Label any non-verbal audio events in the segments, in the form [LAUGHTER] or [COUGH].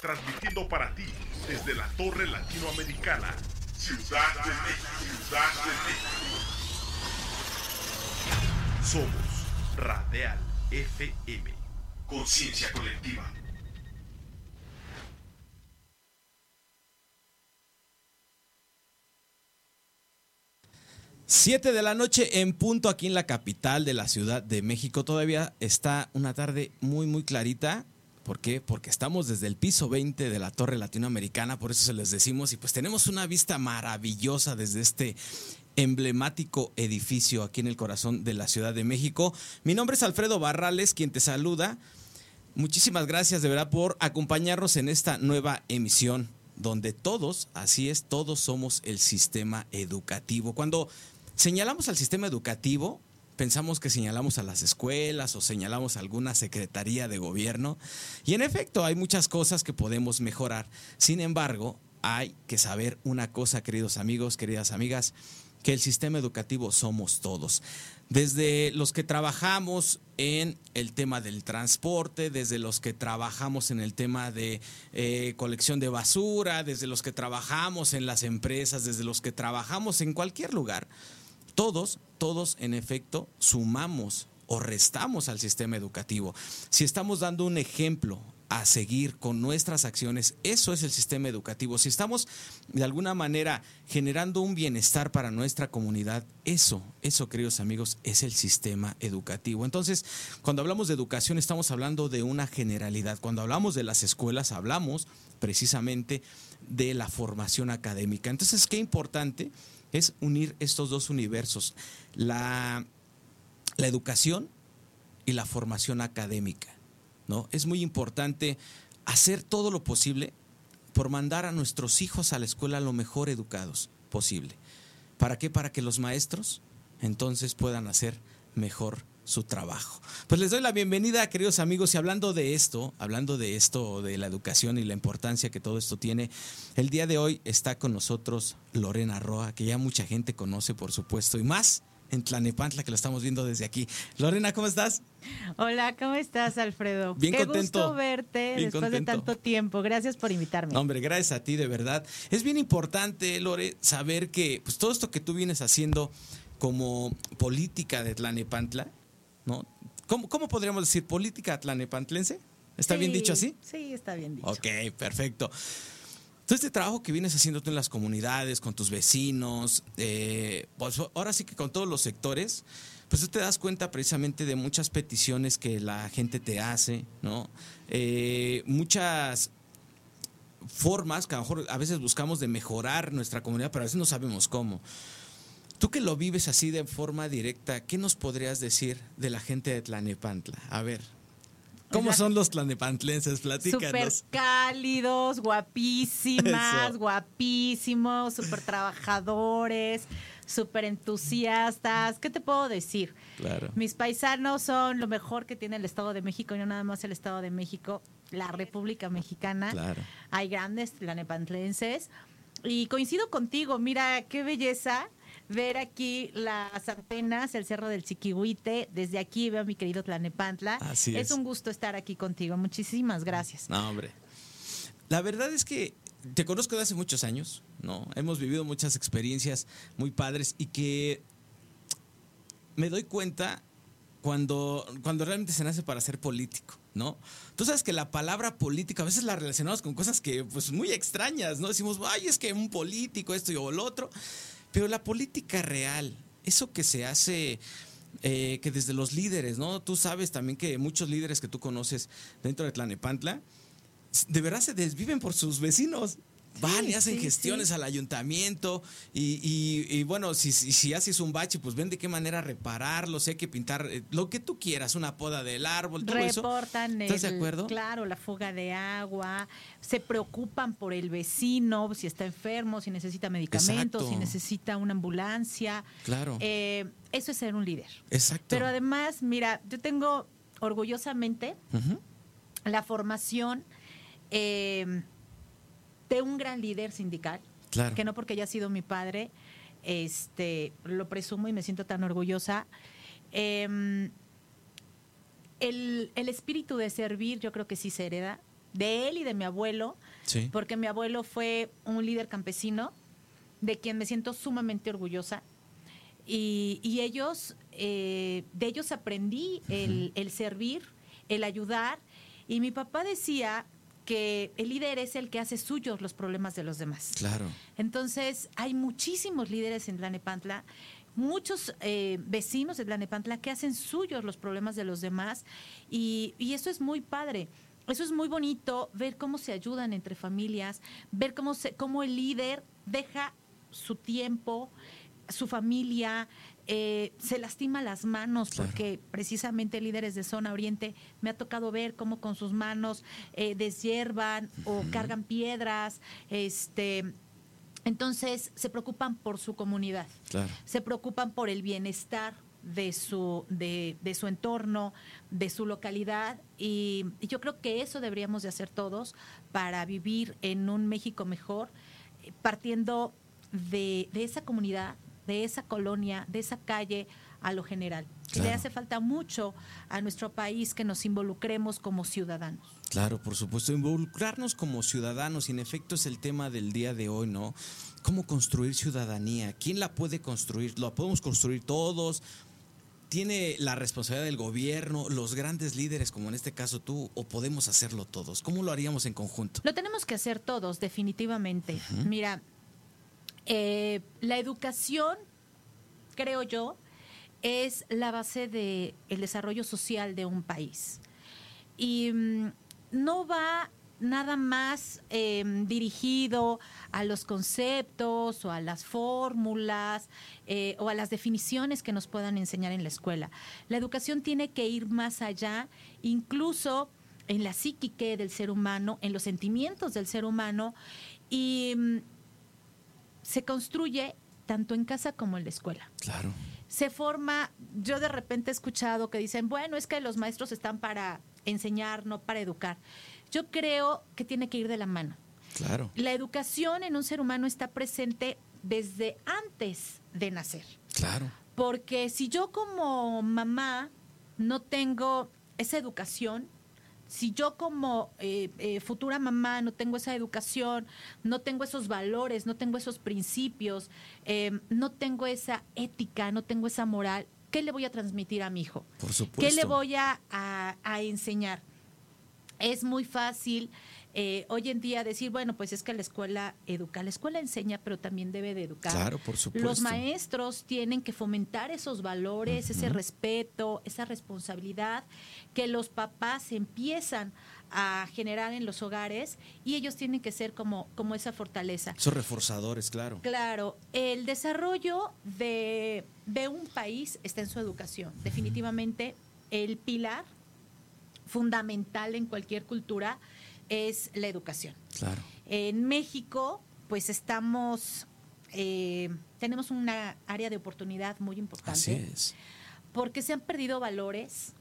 transmitiendo para ti desde la Torre Latinoamericana, Ciudad de México. Ciudad de. Somos Radial FM. Conciencia colectiva. Siete de la noche en punto aquí en la capital de la Ciudad de México. Todavía está una tarde muy, muy clarita. ¿Por qué? Porque estamos desde el piso 20 de la Torre Latinoamericana, por eso se les decimos, y pues tenemos una vista maravillosa desde este emblemático edificio aquí en el corazón de la Ciudad de México. Mi nombre es Alfredo Barrales, quien te saluda. Muchísimas gracias de verdad por acompañarnos en esta nueva emisión, donde todos, así es, todos somos el sistema educativo. Cuando señalamos al sistema educativo, pensamos que señalamos a las escuelas o señalamos a alguna secretaría de gobierno. Y en efecto, hay muchas cosas que podemos mejorar. Sin embargo, hay que saber una cosa, queridos amigos, queridas amigas, que el sistema educativo somos todos. Desde los que trabajamos en el tema del transporte, desde los que trabajamos en el tema de eh, colección de basura, desde los que trabajamos en las empresas, desde los que trabajamos en cualquier lugar todos, todos en efecto sumamos o restamos al sistema educativo. Si estamos dando un ejemplo a seguir con nuestras acciones, eso es el sistema educativo. Si estamos de alguna manera generando un bienestar para nuestra comunidad, eso, eso queridos amigos, es el sistema educativo. Entonces, cuando hablamos de educación estamos hablando de una generalidad. Cuando hablamos de las escuelas hablamos precisamente de la formación académica. Entonces, qué importante es unir estos dos universos, la, la educación y la formación académica. ¿no? Es muy importante hacer todo lo posible por mandar a nuestros hijos a la escuela lo mejor educados posible. ¿Para qué? Para que los maestros entonces puedan hacer mejor su trabajo. Pues les doy la bienvenida, queridos amigos, y hablando de esto, hablando de esto, de la educación y la importancia que todo esto tiene, el día de hoy está con nosotros Lorena Roa, que ya mucha gente conoce, por supuesto, y más en Tlanepantla, que lo estamos viendo desde aquí. Lorena, ¿cómo estás? Hola, ¿cómo estás, Alfredo? Bien Qué contento. gusto verte después de tanto tiempo. Gracias por invitarme. hombre, gracias a ti, de verdad. Es bien importante, Lore, saber que pues, todo esto que tú vienes haciendo como política de Tlanepantla, ¿no? ¿Cómo, cómo podríamos decir política atlanepantlense? ¿Está bien dicho así? Sí, está bien dicho. Ok, perfecto. Todo este trabajo que vienes haciendo tú en las comunidades, con tus vecinos, eh, pues ahora sí que con todos los sectores, pues tú te das cuenta precisamente de muchas peticiones que la gente te hace, ¿no? Eh, muchas formas que a lo mejor a veces buscamos de mejorar nuestra comunidad, pero a veces no sabemos cómo. Tú que lo vives así de forma directa, ¿qué nos podrías decir de la gente de Tlanepantla? A ver, ¿cómo son los tlanepantlenses? Platícanos. Súper cálidos, guapísimas, Eso. guapísimos, súper trabajadores, súper entusiastas. ¿Qué te puedo decir? Claro. Mis paisanos son lo mejor que tiene el Estado de México, y no nada más el Estado de México, la República Mexicana. Claro. Hay grandes tlanepantlenses. Y coincido contigo, mira qué belleza ver aquí las antenas, el Cerro del Chiquihuite. Desde aquí veo a mi querido Tlanepantla. Así es. un gusto estar aquí contigo. Muchísimas gracias. No, hombre. La verdad es que te conozco de hace muchos años, ¿no? Hemos vivido muchas experiencias muy padres y que me doy cuenta cuando, cuando realmente se nace para ser político, ¿no? Tú sabes que la palabra política a veces la relacionamos con cosas que, pues, muy extrañas, ¿no? Decimos, ay, es que un político, esto y o lo otro. Pero la política real, eso que se hace, eh, que desde los líderes, ¿no? Tú sabes también que muchos líderes que tú conoces dentro de Tlanepantla, de verdad se desviven por sus vecinos. Van y hacen sí, gestiones sí. al ayuntamiento y, y- y bueno, si, si, si haces un bache, pues ven de qué manera repararlo, si hay que pintar eh, lo que tú quieras, una poda del árbol, todo eso. Reportan ¿Estás de acuerdo? Claro, la fuga de agua, se preocupan por el vecino, si está enfermo, si necesita medicamentos, Exacto. si necesita una ambulancia. Claro. Eh, eso es ser un líder. Exacto. Pero además, mira, yo tengo orgullosamente la formación eh, de un gran líder sindical, Claro. que no porque haya sido mi padre, este, lo presumo y me siento tan orgullosa. Eh, el, el espíritu de servir yo creo que sí se hereda de él y de mi abuelo, Sí. porque mi abuelo fue un líder campesino de quien me siento sumamente orgullosa. Y, y ellos, eh, de ellos aprendí el, el servir, el ayudar. Y mi papá decía que el líder es el que hace suyos los problemas de los demás. Claro. Entonces, hay muchísimos líderes en Tlanepantla, muchos eh, vecinos de Tlanepantla que hacen suyos los problemas de los demás y, y eso es muy padre. Eso es muy bonito, ver cómo se ayudan entre familias, ver cómo, se, cómo el líder deja su tiempo, su familia, eh, se lastima las manos, Claro. porque precisamente líderes de zona oriente me ha tocado ver cómo con sus manos eh, deshiervan o cargan piedras, este, entonces se preocupan por su comunidad, Claro. se preocupan por el bienestar de su, de, de su entorno, de su localidad y, y yo creo que eso deberíamos de hacer todos para vivir en un México mejor, eh, partiendo de, de esa comunidad, de esa colonia, de esa calle a lo general. Le hace falta mucho a nuestro país que nos involucremos como ciudadanos. Claro, por supuesto, involucrarnos como ciudadanos, y en efecto es el tema del día de hoy, ¿no? ¿Cómo construir ciudadanía? ¿Quién la puede construir? ¿La podemos construir todos? ¿Tiene la responsabilidad del gobierno, los grandes líderes, como en este caso tú, o podemos hacerlo todos? ¿Cómo lo haríamos en conjunto? Lo tenemos que hacer todos, definitivamente. Mira, eh, la educación, creo yo, es la base del desarrollo social de un país. Y mm, no va nada más eh, dirigido a los conceptos o a las fórmulas eh, o a las definiciones que nos puedan enseñar en la escuela. La educación tiene que ir más allá, incluso en la psiquique del ser humano, en los sentimientos del ser humano y mm, se construye tanto en casa como en la escuela Claro. se forma, yo de repente he escuchado que dicen, bueno, es que los maestros están para enseñar, no para educar. Yo creo que tiene que ir de la mano. Claro. La educación en un ser humano está presente desde antes de nacer. Claro. Porque si yo como mamá no tengo esa educación, si yo como eh, eh, futura mamá no tengo esa educación, no tengo esos valores, no tengo esos principios, eh, no tengo esa ética, no tengo esa moral, ¿qué le voy a transmitir a mi hijo? Por supuesto. ¿Qué le voy a, a- a enseñar? Es muy fácil eh, hoy en día decir, bueno, pues es que la escuela educa, la escuela enseña, pero también debe de educar. Claro, por supuesto. Los maestros tienen que fomentar esos valores, ese respeto, esa responsabilidad que los papás empiezan a generar en los hogares y ellos tienen que ser como, como esa fortaleza. Esos reforzadores, claro. Claro, el desarrollo de, de un país está en su educación. Definitivamente el pilar fundamental en cualquier cultura es la educación. Claro. En México, pues estamos, eh, tenemos una área de oportunidad muy importante Así es. porque se han perdido valores,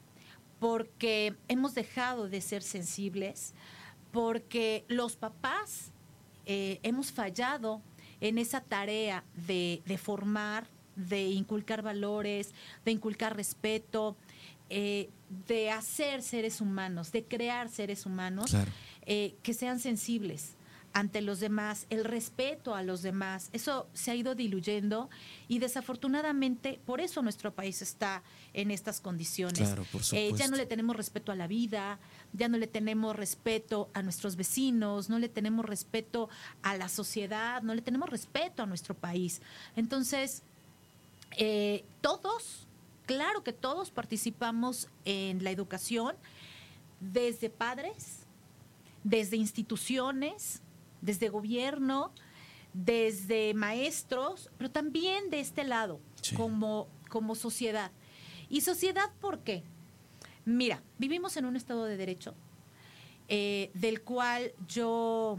porque hemos dejado de ser sensibles, porque los papás eh, hemos fallado en esa tarea de, de formar, de inculcar valores, de inculcar respeto, eh, de hacer seres humanos, de crear seres humanos Claro. Eh, que sean sensibles ante los demás, el respeto a los demás, eso se ha ido diluyendo y desafortunadamente por eso nuestro país está en estas condiciones. Claro, por Eh, ya no le tenemos respeto a la vida, ya no le tenemos respeto a nuestros vecinos, no le tenemos respeto a la sociedad, no le tenemos respeto a nuestro país. Entonces, eh, todos, claro que todos participamos en la educación, desde padres, desde instituciones, desde gobierno, desde maestros, pero también de este lado, Sí. como, como sociedad. ¿Y sociedad por qué? Mira, vivimos en un Estado de Derecho, eh, del cual yo,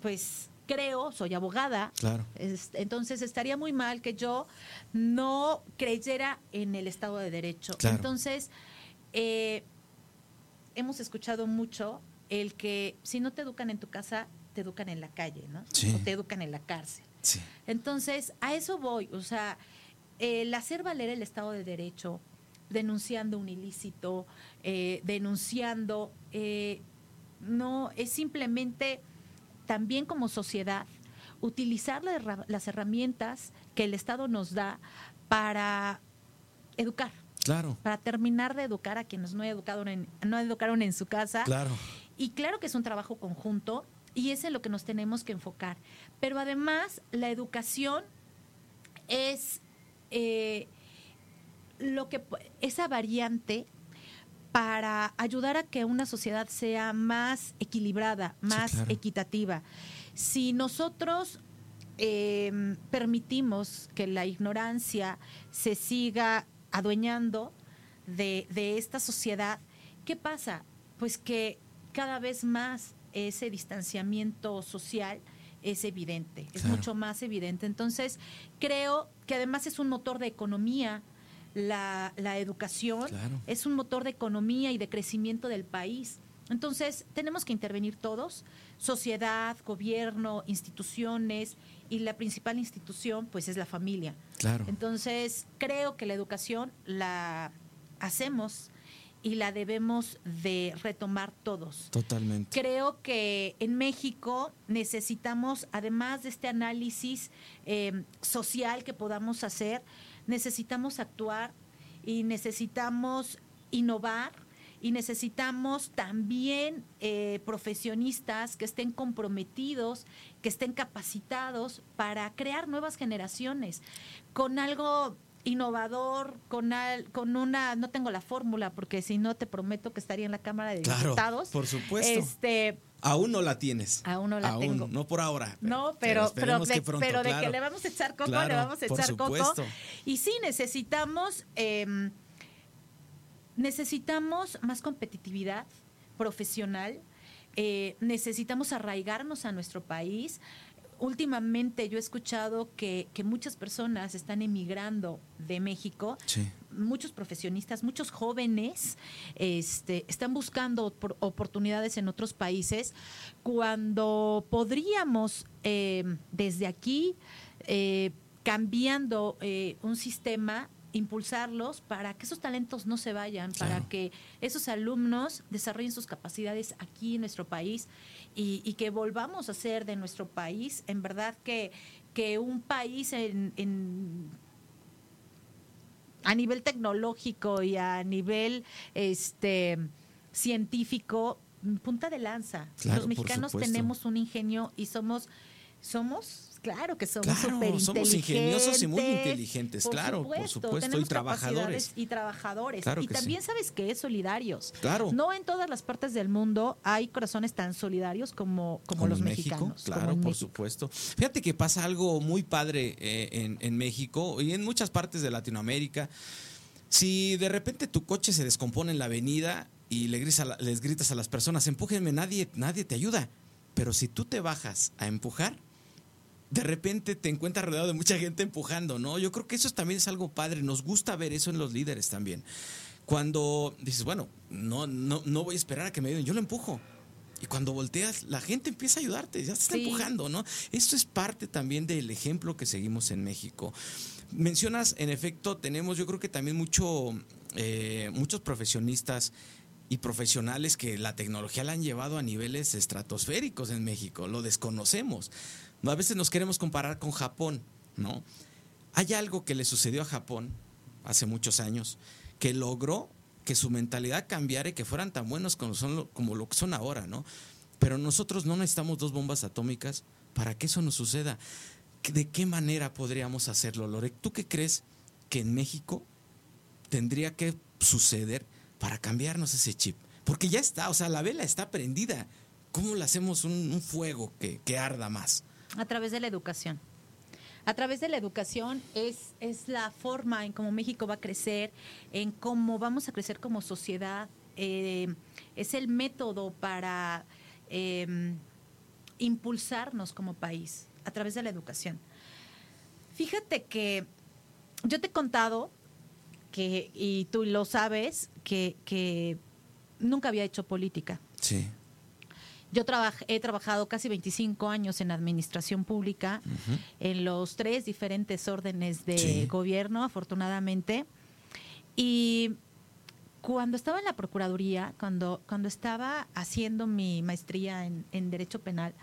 pues, creo, soy abogada, Claro. es- Entonces estaría muy mal que yo no creyera en el Estado de Derecho. Claro. Entonces, eh, hemos escuchado mucho el que si no te educan en tu casa, te educan en la calle, ¿no? Sí. O te educan en la cárcel. Sí. Entonces, a eso voy. O sea, el hacer valer el Estado de Derecho, denunciando un ilícito, eh, denunciando, eh, no, es simplemente también como sociedad utilizar las herramientas que el Estado nos da para educar. Claro. Para terminar de educar a quienes no educaron en, no educaron en su casa. Claro. Y claro que es un trabajo conjunto y es en lo que nos tenemos que enfocar. Pero además, la educación es eh, lo que esa variante para ayudar a que una sociedad sea más equilibrada, más equitativa. Si nosotros em, permitimos que la ignorancia se siga adueñando de, de esta sociedad, ¿qué pasa? Pues que cada vez más ese distanciamiento social es evidente, es mucho más evidente. Entonces, creo que además es un motor de economía, la, educación, es un motor de economía y de crecimiento del país. Entonces, tenemos que intervenir todos, sociedad, gobierno, instituciones, y la principal institución, pues, es la familia. Claro. Entonces, creo que la educación la hacemos y la debemos de retomar todos. Totalmente. Creo que en México necesitamos, además de este análisis eh, social que podamos hacer, necesitamos actuar y necesitamos innovar y necesitamos también eh, profesionistas que estén comprometidos, que estén capacitados para crear nuevas generaciones con algo innovador, con, con una, no tengo la fórmula, porque si no te prometo que estaría en la Cámara de claro, Diputados. Por supuesto. Este, Aún no la tienes. Aún no la tengo. No por ahora. No, pero, pero, de, pero de que le vamos a echar coco, le vamos a echar coco. Y sí, necesitamos, em, necesitamos más competitividad profesional. Eh, necesitamos arraigarnos a nuestro país últimamente yo he escuchado que, muchas personas están emigrando de México, muchos profesionistas, muchos jóvenes este, están buscando oportunidades en otros países, cuando podríamos eh, desde aquí, eh, cambiando eh, un sistema, impulsarlos para que esos talentos no se vayan, para que esos alumnos desarrollen sus capacidades aquí en nuestro país y, que volvamos a ser de nuestro país, en verdad que, que un país en, a nivel tecnológico y a nivel este científico punta de lanza. Los mexicanos tenemos un ingenio y somos somos claro que somos súper Somos ingeniosos y muy inteligentes, claro, por supuesto, y trabajadores. Y trabajadores. y también sabes que es solidarios. Claro. No en todas las partes del mundo hay corazones tan solidarios como, como, los mexicanos. Claro, por supuesto. Fíjate que pasa algo muy padre eh, en, México y en muchas partes de Latinoamérica. Si de repente tu coche se descompone en la avenida y le gritas les gritas a las personas, empújenme, nadie, nadie te ayuda. Pero si tú te bajas a empujar, de repente te encuentras rodeado de mucha gente empujando, ¿no? Yo creo que eso también es algo padre, nos gusta ver eso en los líderes también. Cuando dices, bueno, no, no, no voy a esperar a que me ayuden, yo lo empujo. Y cuando volteas, la gente empieza a ayudarte, ya te está empujando, ¿no? Esto es parte también del ejemplo que seguimos en México. Mencionas, en efecto, tenemos yo creo que también mucho, eh, muchos profesionistas y profesionales que la tecnología la han llevado a niveles estratosféricos en México, lo desconocemos. A veces nos queremos comparar con Japón, ¿no? Hay algo que le sucedió a Japón hace muchos años que logró que su mentalidad cambiara y que fueran tan buenos como, son, como lo que son ahora, ¿no? Pero nosotros no necesitamos dos bombas atómicas para que eso nos suceda. ¿De qué manera podríamos hacerlo, Lore? ¿Tú qué crees que en México tendría que suceder para cambiarnos ese chip? Porque ya está, o sea, la vela está prendida. ¿Cómo le hacemos un, fuego que, que arda más? A través de la educación. A través de la educación es, es la forma en cómo México va a crecer, en cómo vamos a crecer como sociedad. Eh, es el método para em, impulsarnos como país a través de la educación. Fíjate que yo te he contado que, y tú lo sabes, que, que nunca había hecho política. Sí. Yo he trabajado casi 25 años en administración pública, en los tres diferentes órdenes de gobierno, afortunadamente. Y cuando estaba en la Procuraduría, cuando, cuando estaba haciendo mi maestría en, en Derecho Penal,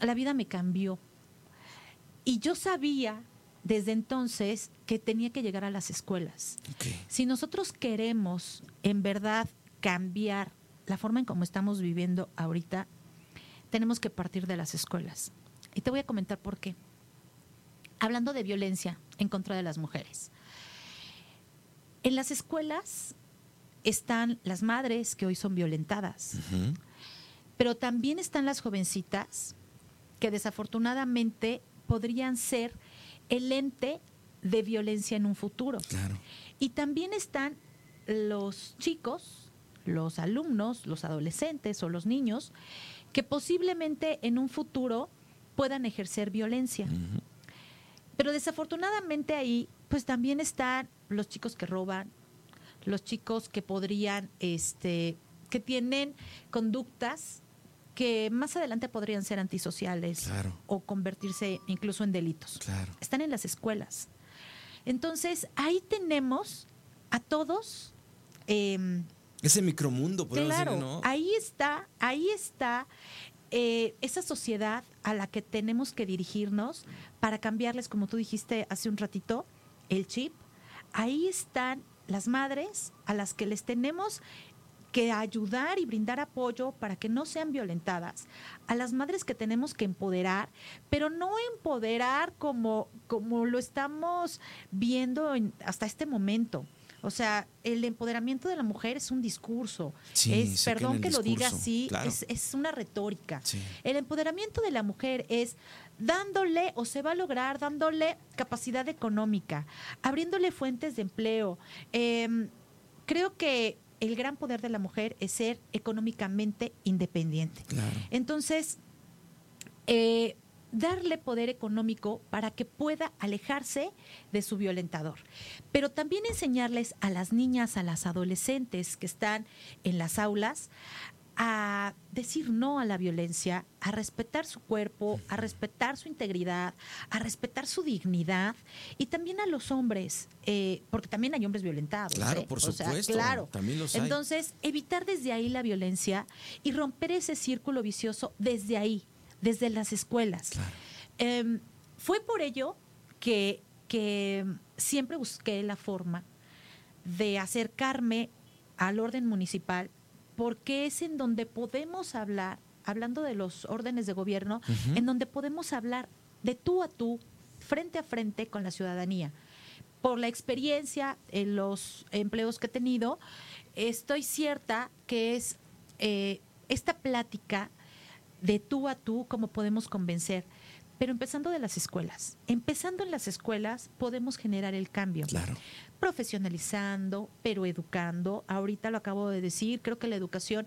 la vida me cambió. Y yo sabía desde entonces que tenía que llegar a las escuelas. Si nosotros queremos en verdad cambiar la forma en cómo estamos viviendo ahorita, tenemos que partir de las escuelas. Y te voy a comentar por qué. Hablando de violencia en contra de las mujeres. En las escuelas están las madres que hoy son violentadas, pero también están las jovencitas que desafortunadamente podrían ser el ente de violencia en un futuro. Claro. Y también están los chicos, los alumnos, los adolescentes o los niños que posiblemente en un futuro puedan ejercer violencia. Pero desafortunadamente ahí, pues también están los chicos que roban, los chicos que podrían, este, que tienen conductas que más adelante podrían ser antisociales Claro. o convertirse incluso en delitos. Claro. Están en las escuelas. Entonces, ahí tenemos a todos. em, Ese micromundo, podemos claro, decir, ¿no? ahí está, ahí está eh, esa sociedad a la que tenemos que dirigirnos para cambiarles, como tú dijiste hace un ratito, el chip. Ahí están las madres a las que les tenemos que ayudar y brindar apoyo para que no sean violentadas, a las madres que tenemos que empoderar, pero no empoderar como, como lo estamos viendo en- hasta este momento. O sea, el empoderamiento de la mujer es un discurso. Sí, es, perdón que lo diga así, claro. es, es una retórica. Sí. El empoderamiento de la mujer es dándole o se va a lograr dándole capacidad económica, abriéndole fuentes de empleo. Em, creo que el gran poder de la mujer es ser económicamente independiente. Claro. Entonces, eh, darle poder económico para que pueda alejarse de su violentador. Pero también enseñarles a las niñas, a las adolescentes que están en las aulas, a decir no a la violencia, a respetar su cuerpo, a respetar su integridad, a respetar su dignidad y también a los hombres, eh, porque también hay hombres violentados. Claro, ¿eh? por O sea, supuesto, claro. también los hay. Entonces, evitar desde ahí la violencia y romper ese círculo vicioso desde ahí, desde las escuelas. Claro. Em, fue por ello que, que siempre busqué la forma de acercarme al orden municipal, porque es en donde podemos hablar, hablando de los órdenes de gobierno, en donde podemos hablar de tú a tú, frente a frente con la ciudadanía. Por la experiencia en los empleos que he tenido, estoy cierta que es eh, esta plática de tú a tú cómo podemos convencer. Pero empezando de las escuelas. Empezando en las escuelas podemos generar el cambio Claro. profesionalizando, pero educando. Ahorita lo acabo de decir, creo que la educación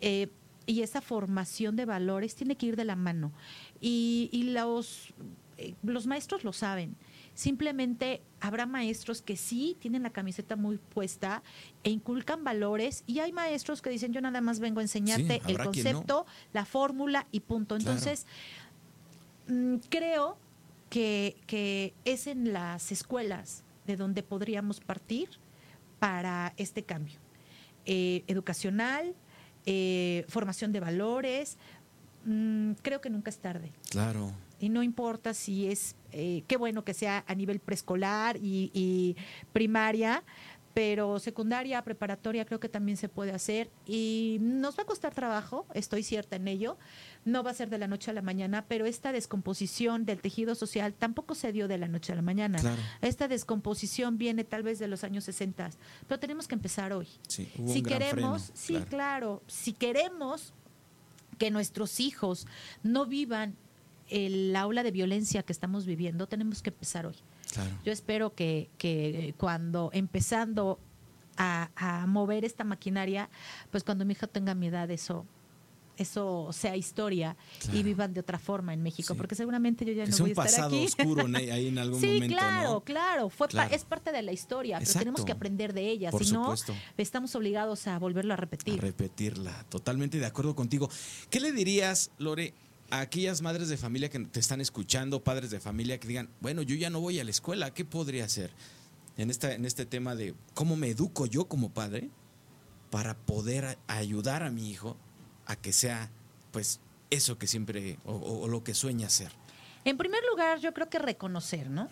eh, y esa formación de valores tiene que ir de la mano. Y, y los, eh, los maestros lo saben. Simplemente habrá maestros que sí tienen la camiseta muy puesta e inculcan valores y hay maestros que dicen yo nada más vengo a enseñarte el no. concepto, la fórmula y punto. Entonces, mm, creo que, que es en las escuelas de donde podríamos partir para este cambio eh, educacional, eh, formación de valores. Mm, creo que nunca es tarde. Claro. Y no importa si es, eh, qué bueno que sea a nivel preescolar y, y primaria, pero secundaria, preparatoria creo que también se puede hacer. Y nos va a costar trabajo, estoy cierta en ello. No va a ser de la noche a la mañana, pero esta descomposición del tejido social tampoco se dio de la noche a la mañana. Claro. Esta descomposición viene tal vez de los años 60, pero tenemos que empezar hoy Sí, hubo si un gran queremos, freno, sí, claro. claro. si queremos que nuestros hijos no vivan el aula de violencia que estamos viviendo, tenemos que empezar hoy. Claro. Yo espero que, que cuando empezando a, a mover esta maquinaria, pues cuando mi hija tenga mi edad, eso eso sea historia Claro. y vivan de otra forma en México, Sí. porque seguramente yo ya es no voy un a estar pasado aquí. oscuro ne- [LAUGHS] ahí en algún sí, momento, claro, ¿no? claro, fue pa- Claro. es parte de la historia, pero Exacto. tenemos que aprender de ella, Por si no supuesto. estamos obligados a volverlo a A repetir. repetirla. Totalmente de acuerdo contigo. ¿Qué le dirías, Lore, a aquellas madres de familia que te están escuchando, padres de familia que digan, bueno, yo ya no voy a la escuela, ¿qué podría hacer? En, esta, en este tema de cómo me educo yo como padre. para poder ayudar a mi hijo a que sea, pues, eso que siempre, o lo que sueña ser? En primer lugar, yo creo que reconocer, ¿no?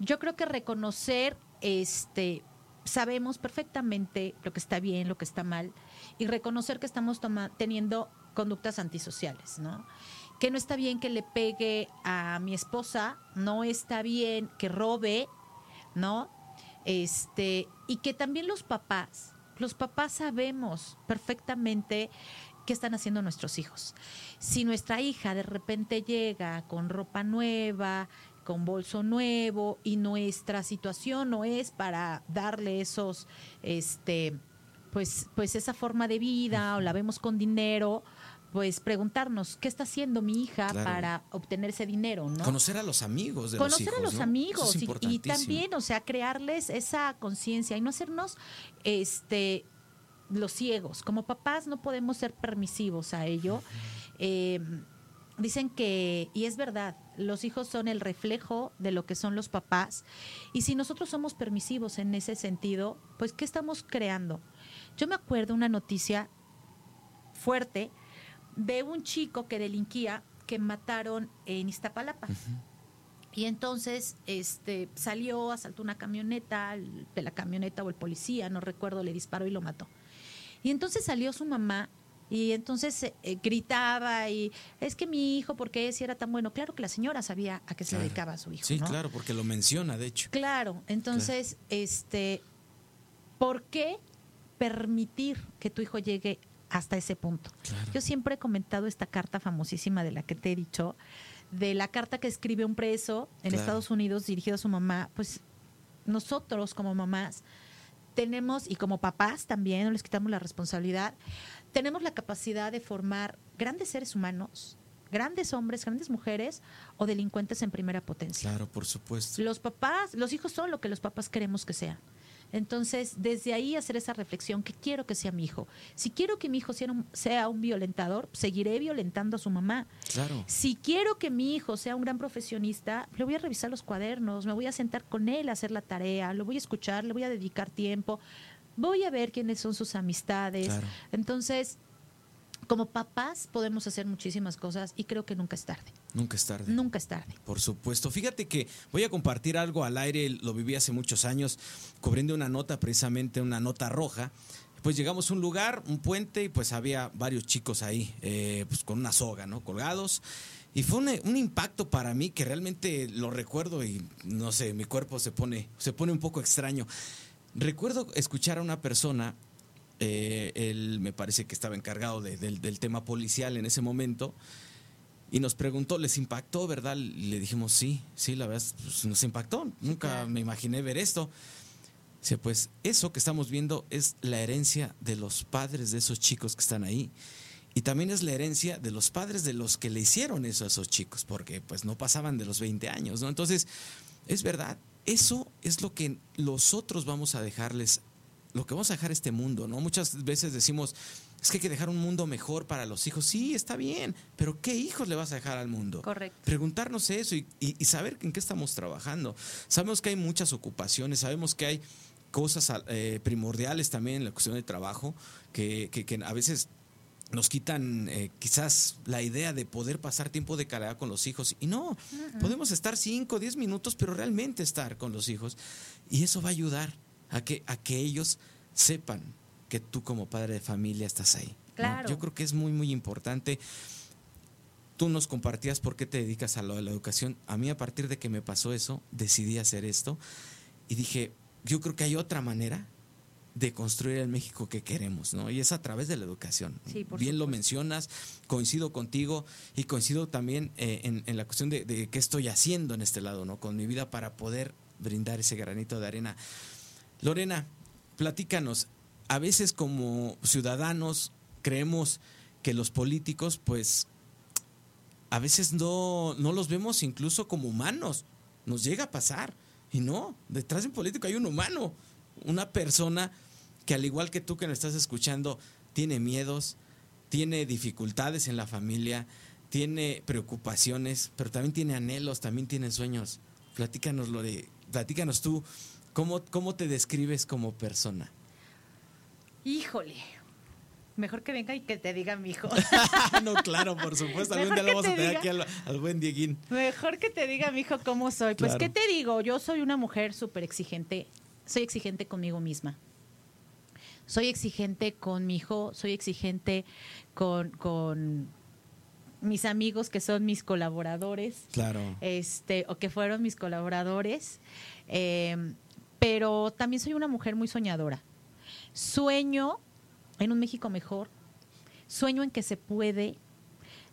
Yo creo que reconocer, este, sabemos perfectamente lo que está bien, lo que está mal, y reconocer que estamos toma- teniendo conductas antisociales, ¿no? Que no está bien que le pegue a mi esposa, no está bien que robe, ¿no? Este, y que también los papás, los papás sabemos perfectamente qué están haciendo nuestros hijos. Si nuestra hija de repente llega con ropa nueva, con bolso nuevo y nuestra situación no es para darle esos este pues pues esa forma de vida o la vemos con dinero, pues preguntarnos qué está haciendo mi hija Claro. para obtener ese dinero, ¿no? Conocer a los amigos de conocer los hijos. a los ¿no? amigos es y- también, o sea, crearles esa conciencia y no hacernos este los ciegos. Como papás no podemos ser permisivos a ello. Eh, dicen que, y es verdad, los hijos son el reflejo de lo que son los papás. Y si nosotros somos permisivos en ese sentido, pues ¿qué estamos creando? Yo me acuerdo una noticia fuerte de un chico que delinquía que mataron en Iztapalapa. Y entonces este, salió, asaltó una camioneta, de la camioneta o el policía, no recuerdo, le disparó y lo mató. Y entonces salió su mamá y entonces eh, eh, gritaba y es que mi hijo, ¿por qué si era tan bueno? Claro que la señora sabía a qué se Claro. dedicaba a su hijo. Sí, ¿no? claro, porque lo menciona, de hecho. Claro, entonces, este, ¿por qué permitir que tu hijo llegue hasta ese punto? Claro. Yo siempre he comentado esta carta famosísima de la que te he dicho, de la carta que escribe un preso en Claro. Estados Unidos dirigido a su mamá, pues nosotros como mamás tenemos, y como papás también, no les quitamos la responsabilidad, tenemos la capacidad de formar grandes seres humanos, grandes hombres, grandes mujeres o delincuentes en primera potencia. Claro, por supuesto. Los papás, los hijos son lo que los papás queremos que sean. Entonces, desde ahí hacer esa reflexión, que quiero que sea mi hijo? Si quiero que mi hijo sea un, sea un violentador, seguiré violentando a su mamá. Claro. Si quiero que mi hijo sea un gran profesionista, le voy a revisar los cuadernos, me voy a sentar con él a hacer la tarea, lo voy a escuchar, le voy a dedicar tiempo, voy a ver quiénes son sus amistades. Claro. Entonces, como papás podemos hacer muchísimas cosas y creo que nunca es tarde. Nunca es tarde. Nunca es tarde. Por supuesto. Fíjate que voy a compartir algo al aire, lo viví hace muchos años, cubriendo una nota, precisamente una nota roja. Pues llegamos a un lugar, un puente, y pues había varios chicos ahí, eh, pues con una soga, ¿no? Colgados. Y fue un, un impacto para mí que realmente lo recuerdo y no sé, mi cuerpo se pone, se pone un poco extraño. Recuerdo escuchar a una persona, eh, él me parece que estaba encargado de- del, del tema policial en ese momento, y nos preguntó, ¿les impactó, verdad? Y le dijimos, sí, sí, la verdad, pues, nos impactó. Nunca me imaginé ver esto. Dice, pues eso que estamos viendo es la herencia de los padres de esos chicos que están ahí. Y también es la herencia de los padres de los que le hicieron eso a esos chicos, porque pues no pasaban de los 20 años, ¿no? Entonces, es verdad, eso es lo que nosotros vamos a dejarles, lo que vamos a dejar este mundo, ¿no? Muchas veces decimos, es que hay que dejar un mundo mejor para los hijos. Sí, está bien, pero ¿qué hijos le vas a dejar al mundo? Correcto. Preguntarnos eso y, y- y saber en qué estamos trabajando. Sabemos que hay muchas ocupaciones, sabemos que hay cosas eh, primordiales también en la cuestión de trabajo que, que- que a veces nos quitan eh, quizás la idea de poder pasar tiempo de calidad con los hijos. Y no, podemos estar 5, 10 minutos, pero realmente estar con los hijos. Y eso va a ayudar a que, a que ellos sepan que tú como padre de familia estás ahí. ¿no? Claro. Yo creo que es muy, muy importante. Tú nos compartías por qué te dedicas a lo de la educación. A mí a partir de que me pasó eso, decidí hacer esto y dije, yo creo que hay otra manera de construir el México que queremos, ¿no? Y es a través de la educación. Sí, por Bien lo mencionas, coincido contigo y coincido también eh, en, en la cuestión de, de qué estoy haciendo en este lado, ¿no? Con mi vida para poder brindar ese granito de arena. Lorena, platícanos, a veces como ciudadanos creemos que los políticos, pues, a veces no, no los vemos incluso como humanos. Nos llega a pasar. Y no, detrás de un político hay un humano, una persona que al igual que tú que nos estás escuchando, tiene miedos, tiene dificultades en la familia, tiene preocupaciones, pero también tiene anhelos, también tiene sueños. Platícanos, Lore, platícanos tú, ¿cómo, cómo te describes como persona? Híjole. Mejor que venga y que te diga mi hijo. [LAUGHS] no, claro, por supuesto. Algún día lo vamos a te tener diga. aquí al, al buen Dieguín. Mejor que te diga mi hijo cómo soy. Pues. ¿qué te digo? Yo soy una mujer súper exigente. Soy exigente conmigo misma. Soy exigente con mi hijo, soy exigente con, con mis amigos que son mis colaboradores. Claro. este, o que fueron mis colaboradores. Eh, pero también soy una mujer muy soñadora. Sueño en un México mejor, sueño en que se puede,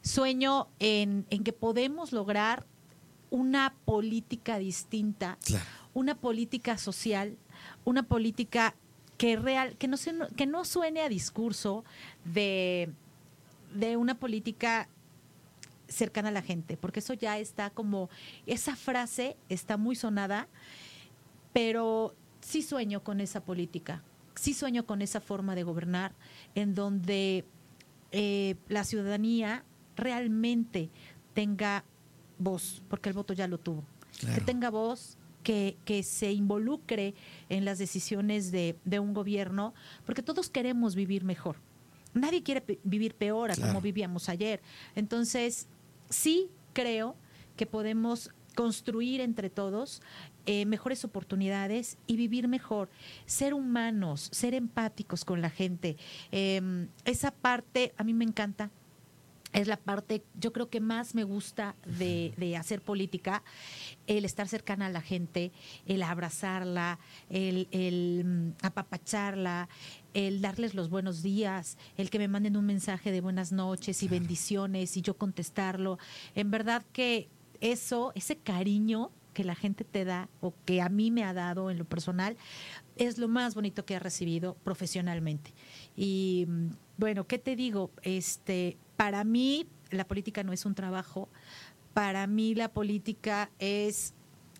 sueño en, en que podemos lograr una política distinta, Claro. una política social, una política que real, que no, que no suene a discurso de, de una política cercana a la gente, porque eso ya está como, esa frase está muy sonada, pero sí sueño con esa política, sí sueño con esa forma de gobernar en donde eh, la ciudadanía realmente tenga voz, porque el voto ya lo tuvo, Claro. que tenga voz, que, que se involucre en las decisiones de, de un gobierno, porque todos queremos vivir mejor. Nadie quiere vivir peor a Claro. como vivíamos ayer. Entonces, sí creo que podemos construir entre todos eh, mejores oportunidades y vivir mejor, ser humanos, ser empáticos con la gente. Eh, esa parte a mí me encanta. Es la parte, yo creo que más me gusta de, de hacer política, el estar cercana a la gente, el abrazarla, el, el, mm, apapacharla, el darles los buenos días, el que me manden un mensaje de buenas noches y bendiciones y yo contestarlo. En verdad que eso, ese cariño que la gente te da o que a mí me ha dado en lo personal, es lo más bonito que he recibido profesionalmente. Y mm, bueno, ¿qué te digo? Este, para mí la política no es un trabajo, para mí la política es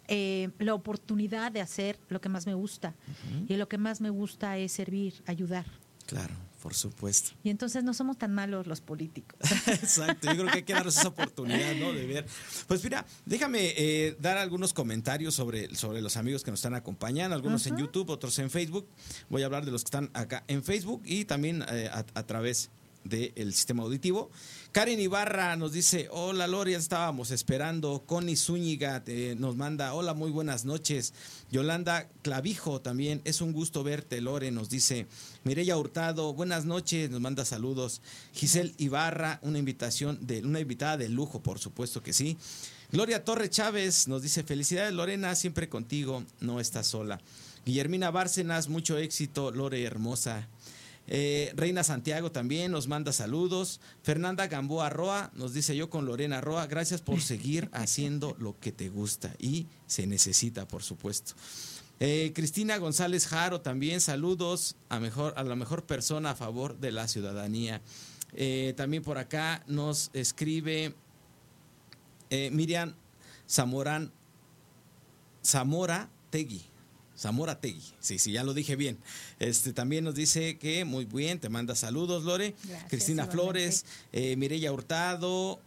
eh, la oportunidad de hacer lo que más me gusta. Y lo que más me gusta es servir, ayudar. Claro, por supuesto. Y entonces no somos tan malos los políticos. [LAUGHS] Exacto, yo creo que hay que darnos esa oportunidad, ¿no? De ver. Pues mira, déjame eh, dar algunos comentarios sobre, sobre los amigos que nos están acompañando, algunos en YouTube, otros en Facebook. Voy a hablar de los que están acá en Facebook y también eh, a, a través del sistema auditivo. Karen Ibarra nos dice, hola Lore, ya estábamos esperando. Connie Zúñiga eh, nos manda, hola, muy buenas noches. Yolanda Clavijo también, es un gusto verte, Lore, nos dice. Mireya Hurtado, buenas noches, nos manda saludos. Giselle Ibarra, una invitación de, una invitada de lujo, por supuesto que sí. Gloria Torre Chávez nos dice, felicidades Lorena, siempre contigo, no estás sola. Guillermina Bárcenas, mucho éxito, Lore hermosa. Eh, Reina Santiago también nos manda saludos. Fernanda Gamboa Roa nos dice yo con Lorena Roa, gracias por seguir [LAUGHS] haciendo lo que te gusta y se necesita, por supuesto. Eh, Cristina González Jaro también saludos a, mejor, a la mejor persona a favor de la ciudadanía. Eh, también por acá nos escribe Miriam Zamorán Zamora Tegui. Zamora Tegui. Sí, sí, ya lo dije bien. Este también nos dice que muy bien, te manda saludos, Lore. Gracias, Cristina igualmente. Flores, eh, Mireya Hurtado,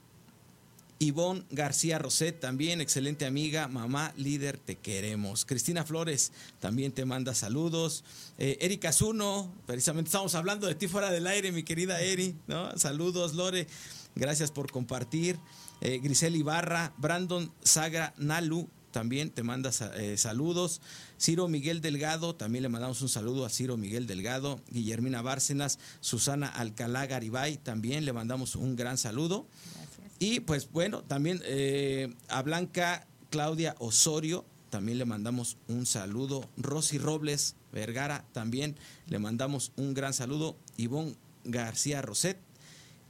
Ivonne García Roset, también excelente amiga, mamá líder, te queremos. Cristina Flores también te manda saludos. Eh, Erika Zuno, precisamente estamos hablando de ti fuera del aire, mi querida Eri, ¿no? Saludos, Lore, gracias por compartir. Eh, Grisel Ibarra, Brandon Sagra Nalu, también te manda eh, saludos. Ciro Miguel Delgado, también le mandamos un saludo a Ciro Miguel Delgado. Guillermina Bárcenas, Susana Alcalá Garibay, también le mandamos un gran saludo. Gracias. Y pues bueno, también eh, a Blanca Claudia Osorio, también le mandamos un saludo. Rosy Robles Vergara, también le mandamos un gran saludo. Ivonne García Roset.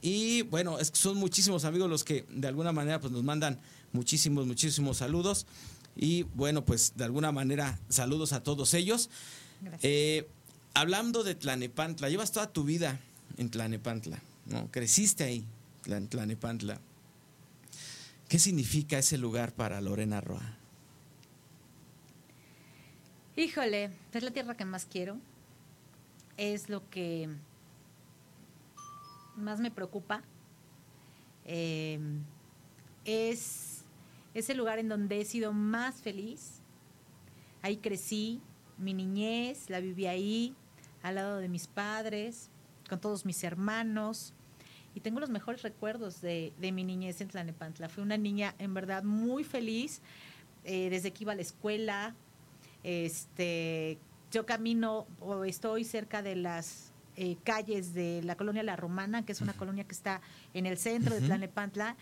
Y bueno, es que son muchísimos amigos los que de alguna manera pues nos mandan muchísimos, muchísimos saludos. Y bueno, pues de alguna manera saludos a todos ellos. Eh, hablando de Tlanepantla, llevas toda tu vida en Tlanepantla, ¿no? Creciste ahí, en Tlanepantla. ¿Qué significa ese lugar para Lorena Roa? Híjole, es la tierra que más quiero. Es lo que más me preocupa. Eh, es ese lugar en donde he sido más feliz. Ahí crecí, mi niñez la viví ahí, al lado de mis padres, con todos mis hermanos. Y tengo los mejores recuerdos de, de mi niñez en Tlanepantla. Fui una niña en verdad muy feliz eh, desde que iba a la escuela. Este, yo camino o estoy cerca de las eh, calles de la colonia La Romana, que es una colonia que está en el centro de Tlanepantla.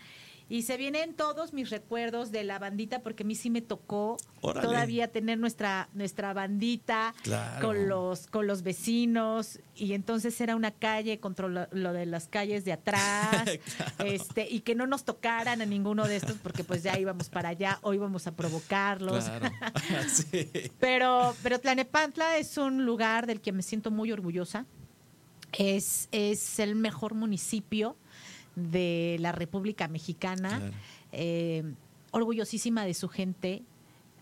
Y se vienen todos mis recuerdos de la bandita, porque a mí sí me tocó Órale. todavía tener nuestra, nuestra bandita Claro. con los, con los vecinos. Y entonces era una calle contra lo, lo de las calles de atrás. [LAUGHS] este, y que no nos tocaran a ninguno de estos, porque pues ya íbamos para allá o íbamos a provocarlos. Claro. [LAUGHS] Sí. Pero, pero Tlanepantla es un lugar del que me siento muy orgullosa. Es, es el mejor municipio de la República Mexicana. Claro. Eh, orgullosísima de su gente.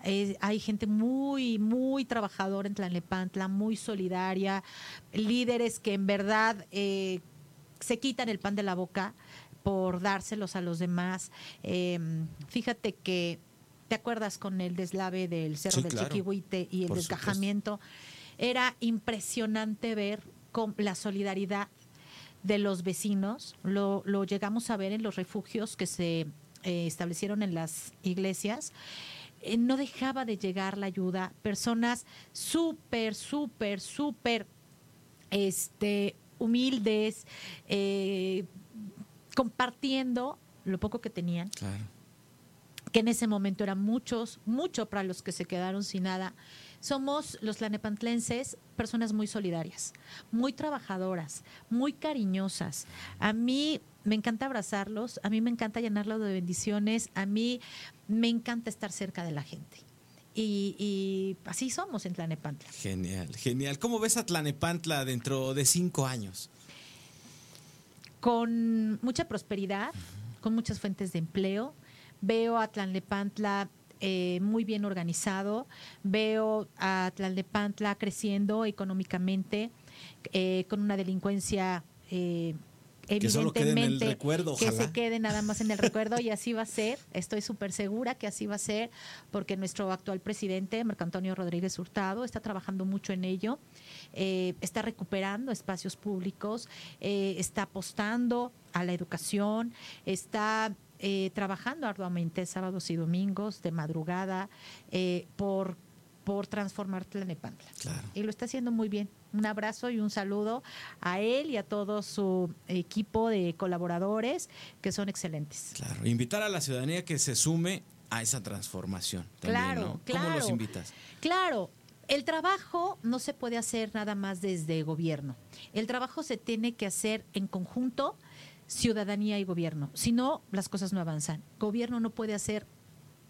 Eh, hay gente muy, muy trabajadora en Tlanepantla, muy solidaria, líderes que en verdad eh, se quitan el pan de la boca por dárselos a los demás. Eh, fíjate que, ¿te acuerdas con el deslave del Cerro Sí, del claro. Chiquihuite y el Por supuesto. desgajamiento? Era impresionante ver con la solidaridad de los vecinos. Lo, lo llegamos a ver en los refugios que se eh, establecieron en las iglesias. Eh, no dejaba de llegar la ayuda. Personas súper, súper, súper este, humildes, eh, compartiendo lo poco que tenían Claro. que en ese momento eran muchos, mucho para los que se quedaron sin nada. Somos los tlanepantlenses personas muy solidarias, muy trabajadoras, muy cariñosas. A mí me encanta abrazarlos, a mí me encanta llenarlos de bendiciones, a mí me encanta estar cerca de la gente. Y, y así somos en Tlanepantla. Genial, genial. ¿Cómo ves a Tlanepantla dentro de cinco años? con mucha prosperidad, con muchas fuentes de empleo. Veo a Tlalnepantla eh, muy bien organizado, veo a Tlalnepantla creciendo económicamente, eh, con una delincuencia eh, Que solo quede en el evidentemente recuerdo, que se quede nada más en el recuerdo y así va a ser. Estoy súper segura que así va a ser porque nuestro actual presidente, Marco Antonio Rodríguez Hurtado, está trabajando mucho en ello, eh, está recuperando espacios públicos, eh, está apostando a la educación, está eh, trabajando arduamente sábados y domingos de madrugada eh, por, por transformar Tlanepantla. Claro. Y lo está haciendo muy bien. Un abrazo y un saludo a él y a todo su equipo de colaboradores que son excelentes. Claro. Invitar a la ciudadanía que se sume a esa transformación. también, Claro, ¿no? claro. ¿Cómo los invitas? Claro, el trabajo no se puede hacer nada más desde gobierno. El trabajo se tiene que hacer en conjunto, ciudadanía y gobierno. Si no, las cosas no avanzan. Gobierno no puede hacer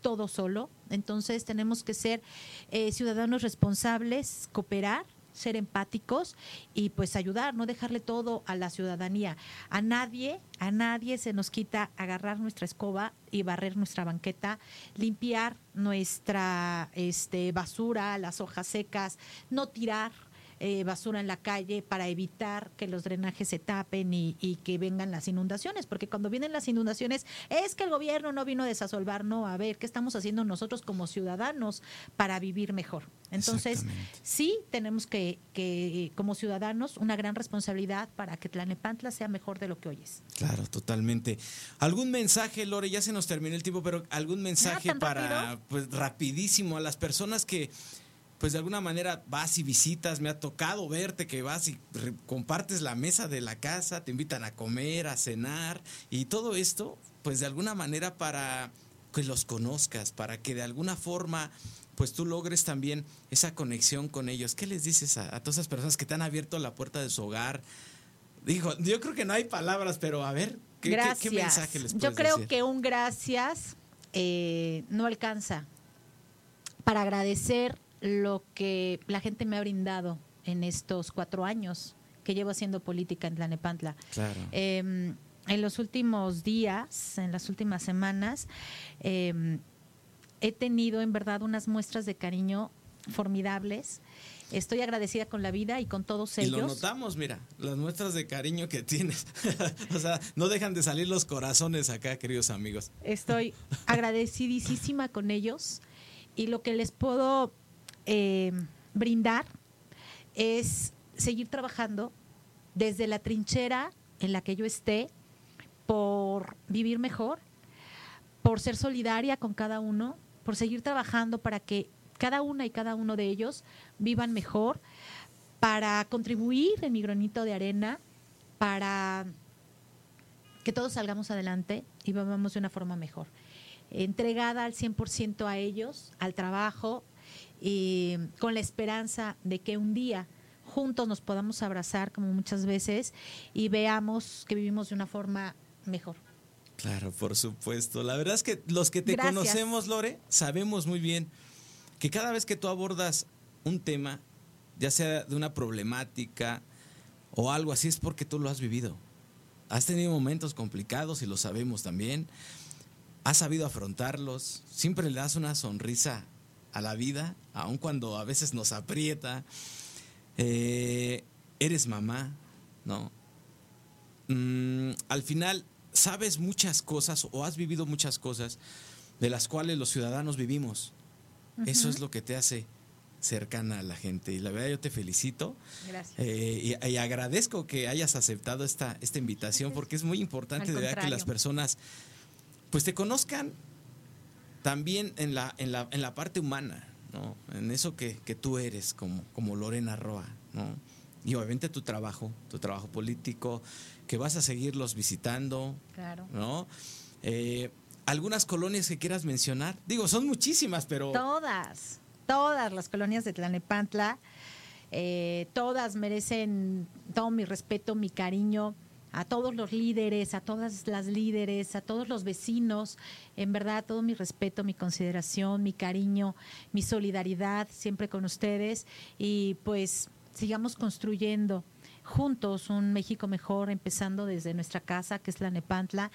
todo solo, entonces tenemos que ser eh, ciudadanos responsables, cooperar ser empáticos y pues ayudar, no dejarle todo a la ciudadanía. A nadie, a nadie se nos quita agarrar nuestra escoba y barrer nuestra banqueta, limpiar nuestra este, basura, las hojas secas, no tirar eh, basura en la calle para evitar que los drenajes se tapen y, y que vengan las inundaciones, porque cuando vienen las inundaciones es que el gobierno no vino a desasolvar, no, a ver, ¿qué estamos haciendo nosotros como ciudadanos para vivir mejor? Entonces, sí tenemos que, que, como ciudadanos, una gran responsabilidad para que Tlanepantla sea mejor de lo que hoy es. Claro, totalmente. ¿Algún mensaje, Lore? Ya se nos terminó el tiempo, pero algún mensaje ¿tan para, rápido? pues rapidísimo, a las personas que, pues de alguna manera vas y visitas, me ha tocado verte que vas y compartes la mesa de la casa, te invitan a comer, a cenar y todo esto, pues de alguna manera para que los conozcas, para que de alguna forma pues tú logres también esa conexión con ellos. ¿Qué les dices a, a todas esas personas que te han abierto la puerta de su hogar? Dijo, yo creo que no hay palabras, pero a ver, ¿qué, gracias. qué mensaje les Yo puedes creo decir? que un gracias eh, no alcanza para agradecer lo que la gente me ha brindado en estos cuatro años que llevo haciendo política en Tlanepantla. Claro. Eh, en los últimos días, en las últimas semanas, eh, he tenido en verdad unas muestras de cariño formidables. Estoy agradecida con la vida y con todos y ellos. lo notamos, mira, las muestras de cariño que tienes. [LAUGHS] o sea, no dejan de salir los corazones acá, queridos amigos. Estoy [LAUGHS] agradecidísima con ellos y lo que les puedo eh, brindar es seguir trabajando desde la trinchera en la que yo esté por vivir mejor, por ser solidaria con cada uno, por seguir trabajando para que cada una y cada uno de ellos vivan mejor, para contribuir en mi granito de arena, para que todos salgamos adelante y vivamos de una forma mejor. Entregada al 100% a ellos, al trabajo, y con la esperanza de que un día juntos nos podamos abrazar como muchas veces y veamos que vivimos de una forma mejor. Claro, por supuesto. La verdad es que los que te Gracias. conocemos, Lore, sabemos muy bien que cada vez que tú abordas un tema, ya sea de una problemática o algo así, es porque tú lo has vivido. Has tenido momentos complicados y lo sabemos también. Has sabido afrontarlos. Siempre le das una sonrisa a la vida, aun cuando a veces nos aprieta. Eh, eres mamá, ¿no? Mm, al final sabes muchas cosas o has vivido muchas cosas de las cuales los ciudadanos vivimos. Eso es lo que te hace cercana a la gente. Y la verdad yo te felicito Gracias. eh, y, y agradezco que hayas aceptado esta, esta invitación porque es muy importante Al de verdad que las personas pues te conozcan también en la, en la, en la parte humana, ¿no? En eso que, que tú eres como, como Lorena Roa, ¿no? Y obviamente tu trabajo, tu trabajo político, que vas a seguirlos visitando, Claro. ¿no? Eh, algunas colonias que quieras mencionar. Digo, son muchísimas, pero... Todas, todas las colonias de Tlanepantla, eh, todas merecen todo mi respeto, mi cariño, a todos los líderes, a todas las líderes, a todos los vecinos, en verdad todo mi respeto, mi consideración, mi cariño, mi solidaridad siempre con ustedes y pues sigamos construyendo juntos un México mejor, empezando desde nuestra casa, que es la Nepantla.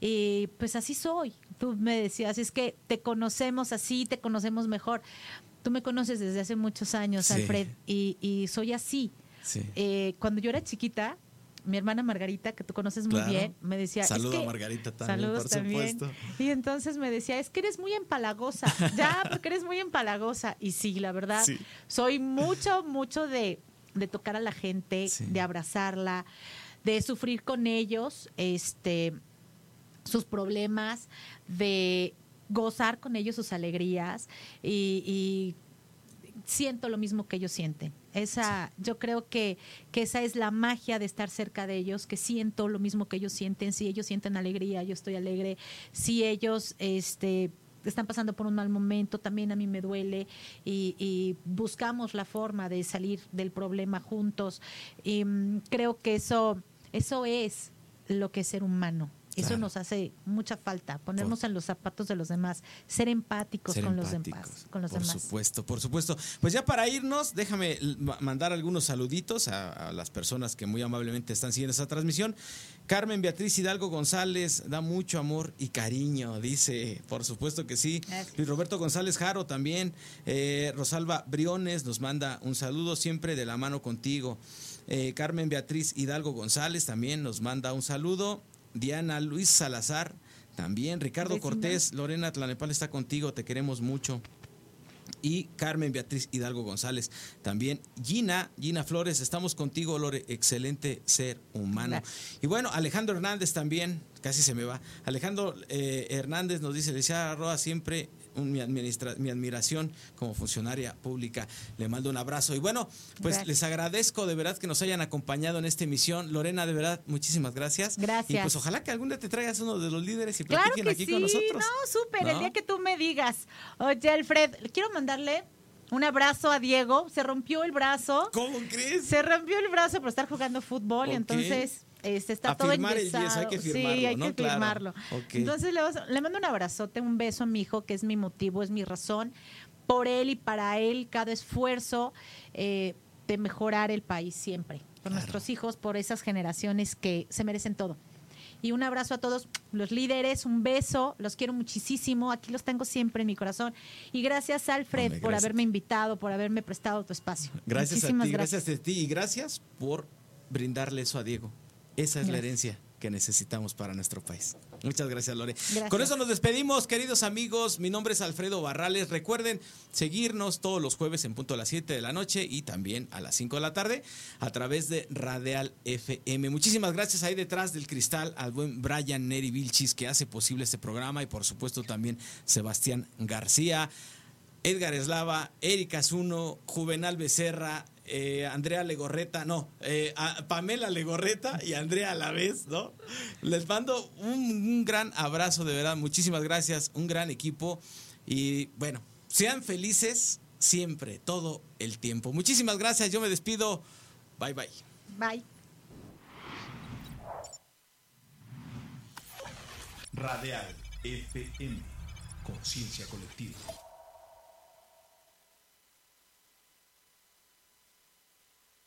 Y pues así soy. Tú me decías, es que te conocemos así, te conocemos mejor. Tú me conoces desde hace muchos años, Sí. Alfred, y, y soy así. Sí. Eh, cuando yo era chiquita, mi hermana Margarita, que tú conoces muy Claro. bien, me decía... es Saludo que- a Margarita también, Saludos por también. supuesto. Y entonces me decía, es que eres muy empalagosa. Ya, [LAUGHS] porque eres muy empalagosa. Y sí, la verdad, Sí. soy mucho, mucho de, de tocar a la gente, Sí. de abrazarla, de sufrir con ellos este, sus problemas, de gozar con ellos sus alegrías y, y siento lo mismo que ellos sienten. Esa, yo creo que, que esa es la magia de estar cerca de ellos, que siento lo mismo que ellos sienten. Si ellos sienten alegría, yo estoy alegre. Si ellos este, están pasando por un mal momento, también a mí me duele. Y, y buscamos la forma de salir del problema juntos. Y mm, creo que eso, eso es lo que es ser humano. Eso Claro. nos hace mucha falta, ponernos en los zapatos de los demás, ser empáticos Ser con los demás. Con los por demás. supuesto, por supuesto. Pues ya para irnos, déjame mandar algunos saluditos a, a las personas que muy amablemente están siguiendo esta transmisión. Carmen Beatriz Hidalgo González da mucho amor y cariño, dice, por supuesto que sí. Gracias. Luis Roberto González Jaro también. Eh, Rosalba Briones nos manda un saludo siempre de la mano contigo. Eh, Carmen Beatriz Hidalgo González también nos manda un saludo. Diana Luis Salazar también. Ricardo. Cortés, Lorena Tlanepal está contigo, te queremos mucho. Y Carmen Beatriz Hidalgo González también. Gina, Gina Flores, estamos contigo, Lore, excelente ser humano. Gracias. Y bueno, Alejandro Hernández también, casi se me va. Alejandro eh, Hernández nos dice, decía Roa siempre un- mi, administra- mi admiración como funcionaria pública. Le mando un abrazo. Y bueno, pues Gracias. les agradezco de verdad que nos hayan acompañado en esta emisión. Lorena, de verdad, muchísimas gracias. Gracias. Y pues ojalá que algún día te traigas uno de los líderes y Claro platiquen que aquí sí, con nosotros. no, súper, el día que tú me digas. Oye, Alfred, quiero mandarle un abrazo a Diego, se rompió el brazo, ¿Cómo crees? se rompió el brazo por estar jugando fútbol y entonces este, está A todo firmar el hay que sí, firmarlo, hay ¿no? que Claro. firmarlo. Entonces le, mando un abrazote, un beso a mi hijo, que es mi motivo, es mi razón, por él y para él, cada esfuerzo eh, de mejorar el país siempre, por Claro. nuestros hijos, por esas generaciones que se merecen todo. Y un abrazo a todos los líderes, un beso, los quiero muchísimo, aquí los tengo siempre en mi corazón. Y gracias, Alfred, Hombre, por gracias. haberme invitado, por haberme prestado tu espacio. Gracias Muchísimas a ti, gracias. a ti y gracias por brindarle eso a Diego. Esa es la herencia que necesitamos para nuestro país. Muchas gracias, Lore. Gracias. Con eso nos despedimos, queridos amigos. Mi nombre es Alfredo Barrales. Recuerden seguirnos todos los jueves en punto a las 7 de la noche y también a las 5 de la tarde a través de Radial FM. Muchísimas gracias ahí detrás del cristal al buen Brian Neri Vilchis que hace posible este programa y por supuesto también Sebastián García. Edgar Eslava, Erika Zuno, Juvenal Becerra, eh, Andrea Legorreta, no, eh, a- Pamela Legorreta y Andrea a la vez, ¿no? Les mando un, un gran abrazo, de verdad, muchísimas gracias, un gran equipo y bueno, sean felices siempre, todo el tiempo. Muchísimas gracias, yo me despido, bye bye. Bye. Radial FM. Conciencia colectiva.